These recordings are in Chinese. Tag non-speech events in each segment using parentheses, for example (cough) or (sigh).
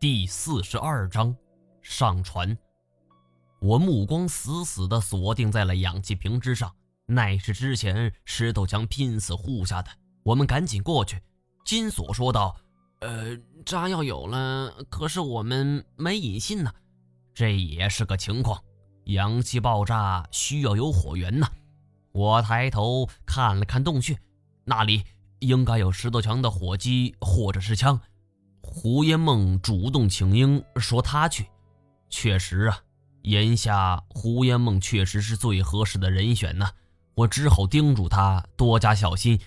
第四十二章，上船。我目光死死地锁定在了氧气瓶之上，乃是之前石头墙拼死护下的。我们赶紧过去。金锁说道：“呃，炸药有了，可是我们没引信呢。这也是个情况。氧气爆炸需要有火源呢。”我抬头看了看洞穴，那里应该有石头墙的火机或者是枪。胡烟梦主动请缨，说他去。确实啊，眼下胡烟梦确实是最合适的人选呢。我只好叮嘱他多加小心。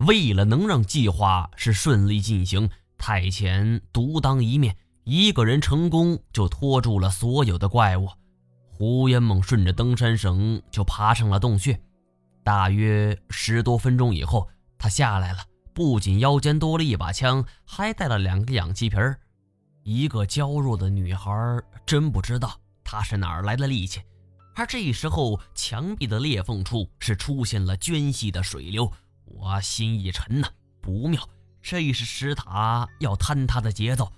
为了能让计划是顺利进行，太前独当一面，一个人成功就拖住了所有的怪物。胡烟梦顺着登山绳就爬上了洞穴。大约十多分钟以后，他下来了。不仅腰间多了一把枪，还带了两个氧气瓶儿。一个娇弱的女孩，真不知道她是哪儿来的力气。而这时候，墙壁的裂缝处是出现了涓细的水流，我心一沉呐，不妙，这是石塔要坍塌的节奏。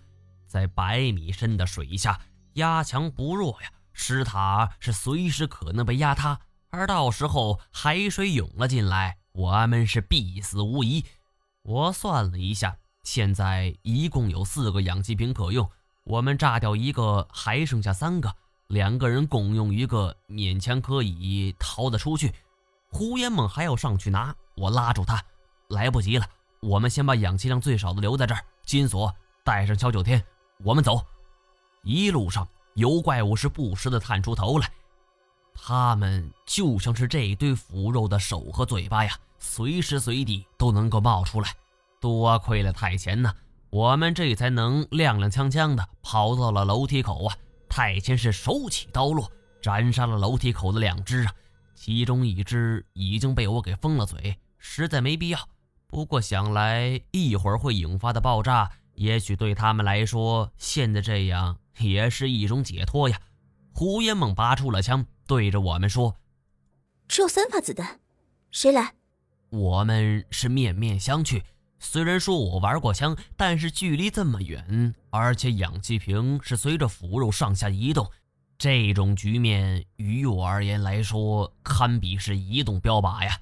在百米深的水下，压强不弱呀，石塔是随时可能被压塌。而到时候海水涌了进来，我们是必死无疑。我算了一下，现在一共有四个氧气瓶可用，我们炸掉一个，还剩下三个，两个人共用一个，勉强可以逃得出去。胡延猛还要上去拿，我拉住他，来不及了，我们先把氧气量最少的留在这儿。金锁带上萧九天，我们走。一路上油怪物是不时的探出头来，他们就像是这一堆腐肉的手和嘴巴呀。随时随地都能够冒出来，多亏了太前呢，我们这才能踉踉跄跄的跑到了楼梯口啊！太前是手起刀落，斩杀了楼梯口的两只啊，其中一只已经被我给封了嘴，实在没必要。不过想来一会儿会引发的爆炸，也许对他们来说，现在这样也是一种解脱呀。胡烟梦拔出了枪，对着我们说：“只有三发子弹，谁来？”我们是面面相觑。虽然说我玩过枪，但是距离这么远，而且氧气瓶是随着腐肉上下移动，这种局面于我而言来说，堪比是移动标靶呀。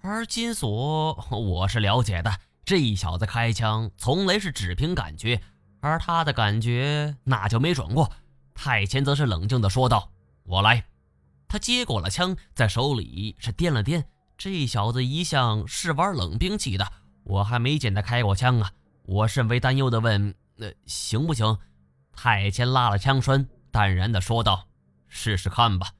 而金锁，我是了解的，这小子开枪从来是只凭感觉，而他的感觉那就没准过。太前则是冷静地说道：“我来。”他接过了枪，在手里是掂了掂。这小子一向是玩冷兵器的，我还没见他开过枪啊！我甚为担忧地问：“那行不行？”太监拉了枪栓，淡然地说道：“试试看吧，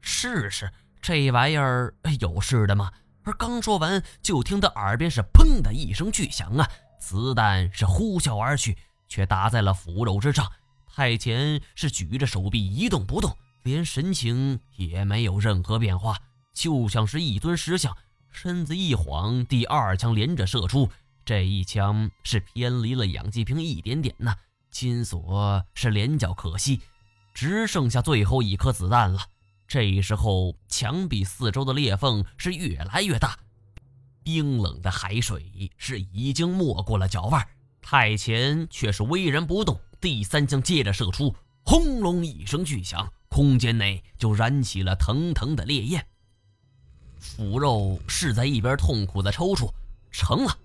试试这玩意儿有事的吗？”而刚说完，就听他耳边是“砰”的一声巨响啊，子弹是呼啸而去，却打在了腐肉之上。太监是举着手臂一动不动，连神情也没有任何变化。就像是一尊石像，身子一晃，第二枪连着射出。这一枪是偏离了氧气瓶一点点呐。金锁是连叫可惜，只剩下最后一颗子弹了。这时候，墙壁四周的裂缝是越来越大，冰冷的海水是已经没过了脚腕。太前却是巍然不动。第三枪接着射出，轰隆一声巨响，空间内就燃起了腾腾的烈焰。腐肉是在一边痛苦的抽搐，成了。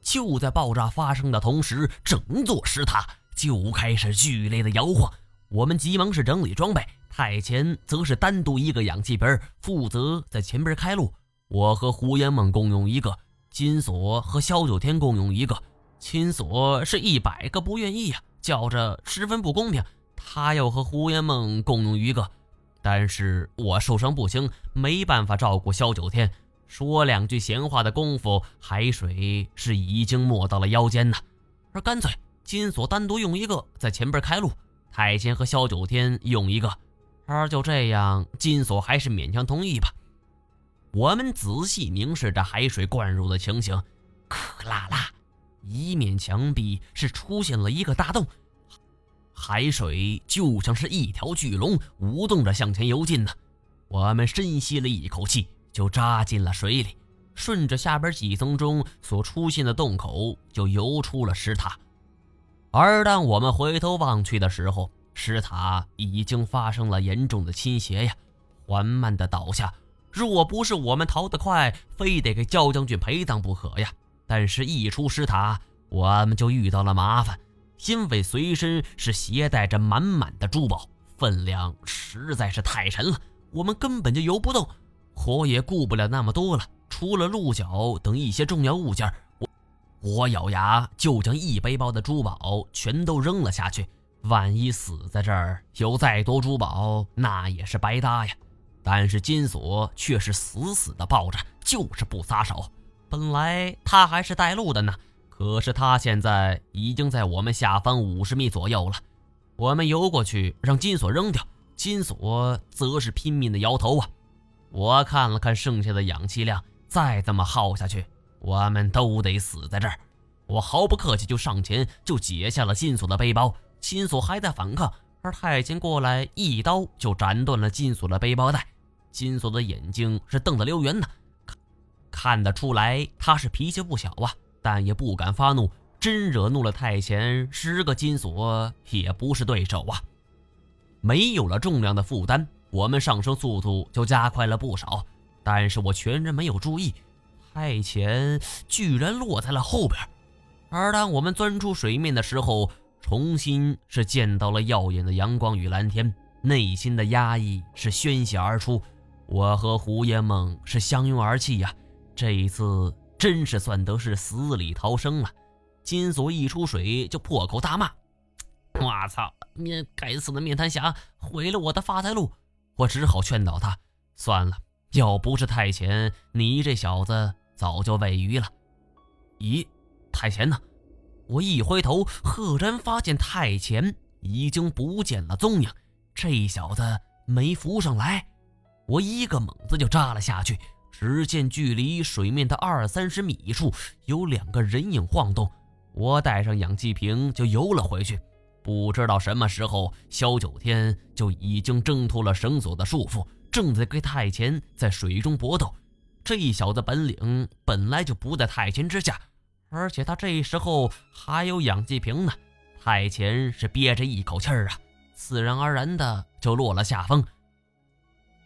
就在爆炸发生的同时，整座石塔就开始剧烈的摇晃。我们急忙是整理装备，太前则是单独一个氧气瓶，负责在前边开路。我和胡延梦共用一个，金锁和萧九天共用一个。金锁是一百个不愿意呀，叫着十分不公平。他要和胡延梦共用一个。但是我受伤不轻，没办法照顾萧九天。说两句闲话的功夫，海水是已经没到了腰间呢。而干脆金锁单独用一个在前边开路，太监和萧九天用一个。而就这样，金锁还是勉强同意吧。我们仔细凝视着海水灌入的情形，克啦啦，一面墙壁是出现了一个大洞。海水就像是一条巨龙，舞动着向前游进呢。我们深吸了一口气，就扎进了水里，顺着下边几层中所出现的洞口，就游出了石塔。而当我们回头望去的时候，石塔已经发生了严重的倾斜呀，缓慢的倒下。若不是我们逃得快，非得给焦将军陪葬不可呀。但是，一出石塔，我们就遇到了麻烦，因为随身是携带着满满的珠宝，分量实在是太沉了，我们根本就游不动。我也顾不了那么多了，除了鹿角等一些重要物件，我我咬牙就将一背包的珠宝全都扔了下去。万一死在这儿，有再多珠宝，那也是白搭呀。但是金锁却是死死的抱着，就是不撒手。本来他还是带路的呢，可是他现在已经在我们下方五十米左右了。我们游过去让金锁扔掉，金锁则是拼命的摇头啊。我看了看剩下的氧气量，再这么耗下去，我们都得死在这儿。我毫不客气就上前就解下了金锁的背包，金锁还在反抗，而太监过来一刀就斩断了金锁的背包带。金锁的眼睛是瞪得溜圆的，看看得出来他是脾气不小啊，但也不敢发怒，真惹怒了太监，十个金锁也不是对手啊。没有了重量的负担。我们上升速度就加快了不少，但是我全然没有注意，太前居然落在了后边。而当我们钻出水面的时候，重新是见到了耀眼的阳光与蓝天，内心的压抑是宣泄而出。我和胡爷梦是相拥而泣呀，这一次真是算得是死里逃生了。金锁一出水就破口大骂：“我操，面该死的面瘫侠，毁了我的发财路！”我只好劝导他，算了，要不是太前，你这小子早就喂鱼了。咦，太前呢？我一回头，赫然发现太前已经不见了踪影。这小子没浮上来，我一个猛子就扎了下去。只见距离水面的二三十米处有两个人影晃动，我带上氧气瓶就游了回去。不知道什么时候，萧九天就已经挣脱了绳索的束缚，正在跟太前在水中搏斗。这小子本领本来就不在太前之下，而且他这时候还有氧气瓶呢。太前是憋着一口气儿啊，自然而然的就落了下风。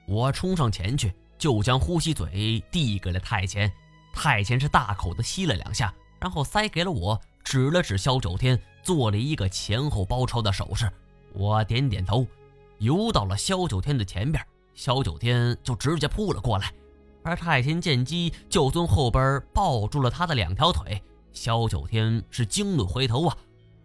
我冲上前去，就将呼吸嘴递给了太前。太前是大口的吸了两下，然后塞给了我，指了指萧九天。做了一个前后包抄的手势，我点点头，游到了萧九天的前边，萧九天就直接扑了过来，而太前见机就从后边抱住了他的两条腿。萧九天是惊怒回头啊，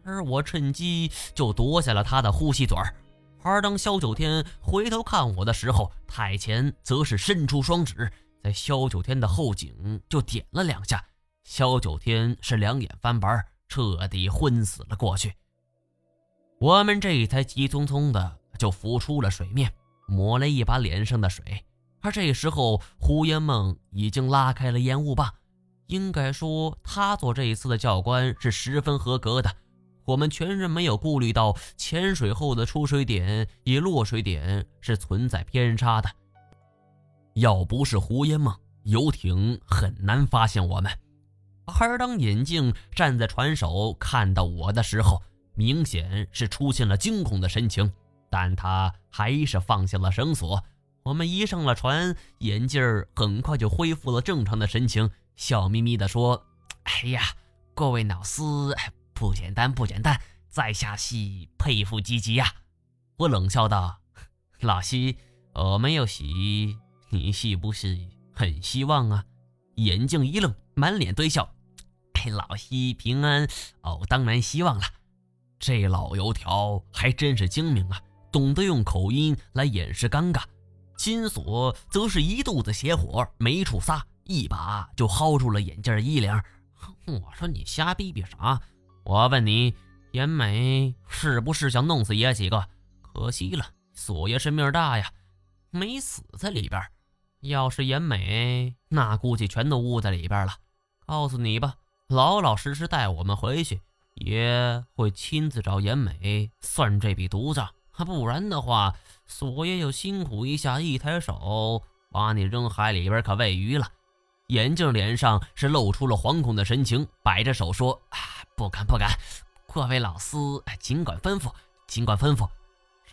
而我趁机就夺下了他的呼吸嘴儿。而当萧九天回头看我的时候，太前则是伸出双指，在萧九天的后颈就点了两下，萧九天是两眼翻白。彻底昏死了过去，我们这才急匆匆的就浮出了水面，抹了一把脸上的水。而这时候，胡烟梦已经拉开了烟雾棒，应该说他做这一次的教官是十分合格的。我们全然没有顾虑到潜水后的出水点与落水点是存在偏差的。要不是胡烟梦，游艇很难发现我们。而当眼镜站在船首看到我的时候，明显是出现了惊恐的神情，但他还是放下了绳索。我们一上了船，眼镜很快就恢复了正常的神情，笑眯眯地说：“哎呀，各位老师，不简单，不简单，在下系佩服积极呀。”我冷笑道：“ (laughs) 老西，我没有喜，你是不是很希望啊？”眼镜一愣，满脸堆笑。哎，老西平安哦，当然希望了。这老油条还真是精明啊，懂得用口音来掩饰尴尬。金锁则是一肚子邪火没处撒，一把就薅住了眼镜衣领。我说你瞎逼逼啥？我问你，严美是不是想弄死爷几个？可惜了，锁爷是命大呀，没死在里边。要是严美，那估计全都捂在里边了。告诉你吧，老老实实带我们回去，爷会亲自找严美算这笔毒账。不然的话，锁爷就辛苦一下，一抬手把你扔海里边，可喂鱼了。眼镜脸上是露出了惶恐的神情，摆着手说：“不敢不敢，各位老师，尽管吩咐，尽管吩咐。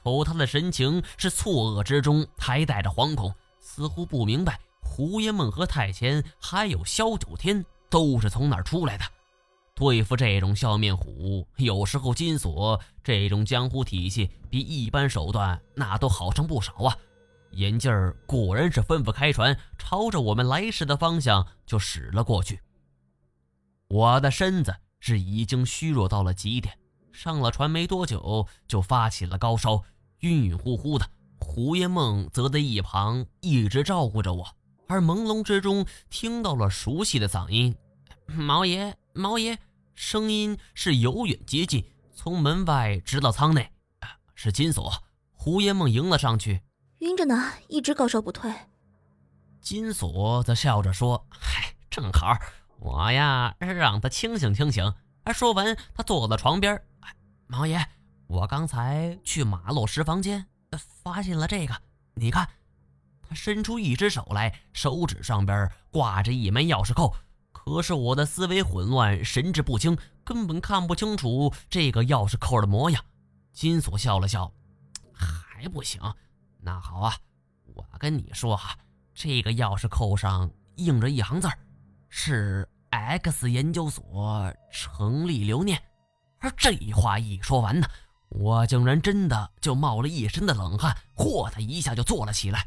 瞅他的神情是错愕之中还带着惶恐，似乎不明白胡延梦和太前还有萧九天都是从哪儿出来的。对付这种笑面虎，有时候金锁这种江湖体系比一般手段那都好上不少啊。眼镜儿果然是吩咐开船，朝着我们来时的方向就驶了过去。我的身子是已经虚弱到了极点，上了船没多久就发起了高烧，晕晕乎乎的。胡爷梦则在一旁一直照顾着我，而朦胧之中听到了熟悉的嗓音：“毛爷，毛爷！”声音是由远接近，从门外直到舱内。是金锁。胡爷梦迎了上去。晕着呢，一直高烧不退。金锁则笑着说：“嗨，正好，我呀让他清醒清醒。”哎说完，他坐到床边。哎毛爷，我刚才去马洛石房间，发现了这个。你看，他伸出一只手来，手指上边挂着一枚钥匙扣。可是我的思维混乱，神志不清，根本看不清楚这个钥匙扣的模样。金锁笑了笑，还不行。那好啊，我跟你说哈，这个钥匙扣上印着一行字儿，是 X 研究所成立留念。而这话一说完呢，我竟然真的就冒了一身的冷汗，嚯的一下就坐了起来。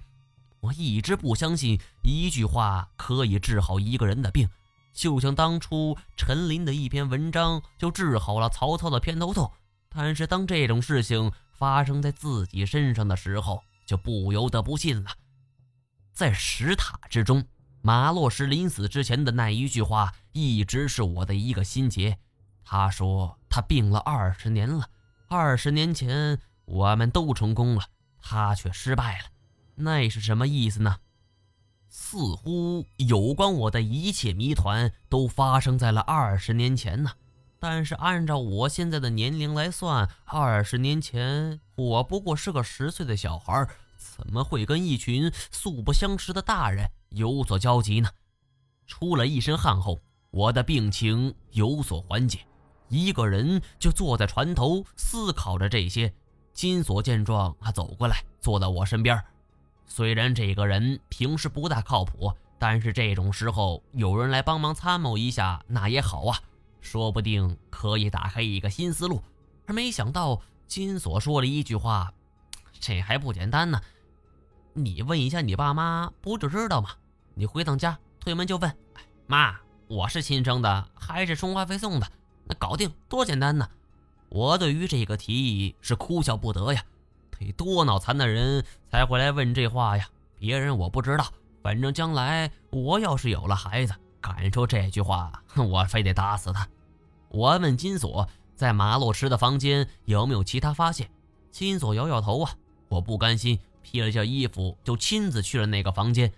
我一直不相信一句话可以治好一个人的病，就像当初陈林的一篇文章就治好了曹操的偏头痛。但是当这种事情发生在自己身上的时候，就不由得不信了。在石塔之中，马洛什临死之前的那一句话，一直是我的一个心结。他说他病了二十年了，二十年前我们都成功了，他却失败了，那是什么意思呢？似乎有关我的一切谜团都发生在了二十年前呢。但是按照我现在的年龄来算，二十年前我不过是个十岁的小孩，怎么会跟一群素不相识的大人有所交集呢？出了一身汗后，我的病情有所缓解，一个人就坐在船头思考着这些。金锁见状，他走过来坐到我身边。虽然这个人平时不大靠谱，但是这种时候有人来帮忙参谋一下，那也好啊。说不定可以打开一个新思路，而没想到金锁说了一句话：“这还不简单呢，你问一下你爸妈，不就知道吗？你回趟家，推门就问，妈，我是亲生的还是充话费送的？那搞定，多简单呢！”我对于这个提议是哭笑不得呀，得多脑残的人才会来问这话呀？别人我不知道，反正将来我要是有了孩子。敢说这句话，我非得打死他！我问金锁，在马洛池的房间有没有其他发现？金锁摇摇头啊，我不甘心，披了件衣服就亲自去了那个房间。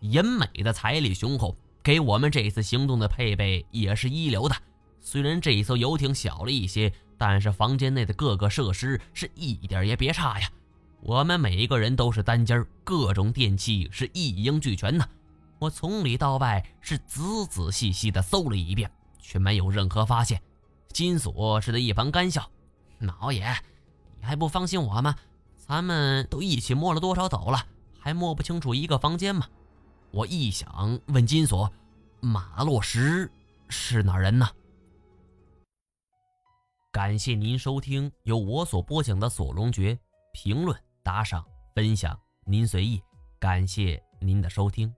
严美的财力雄厚，给我们这次行动的配备也是一流的。虽然这一艘游艇小了一些，但是房间内的各个设施是一点也别差呀。我们每一个人都是单间，各种电器是一应俱全的。我从里到外是仔仔细细的搜了一遍，却没有任何发现。金锁是在一旁干笑：“老爷，你还不放心我吗？咱们都一起摸了多少走了，还摸不清楚一个房间吗？”我一想，问金锁：“马洛什是哪人呢？”感谢您收听由我所播讲的《锁龙诀》，评论、打赏、分享，您随意。感谢您的收听。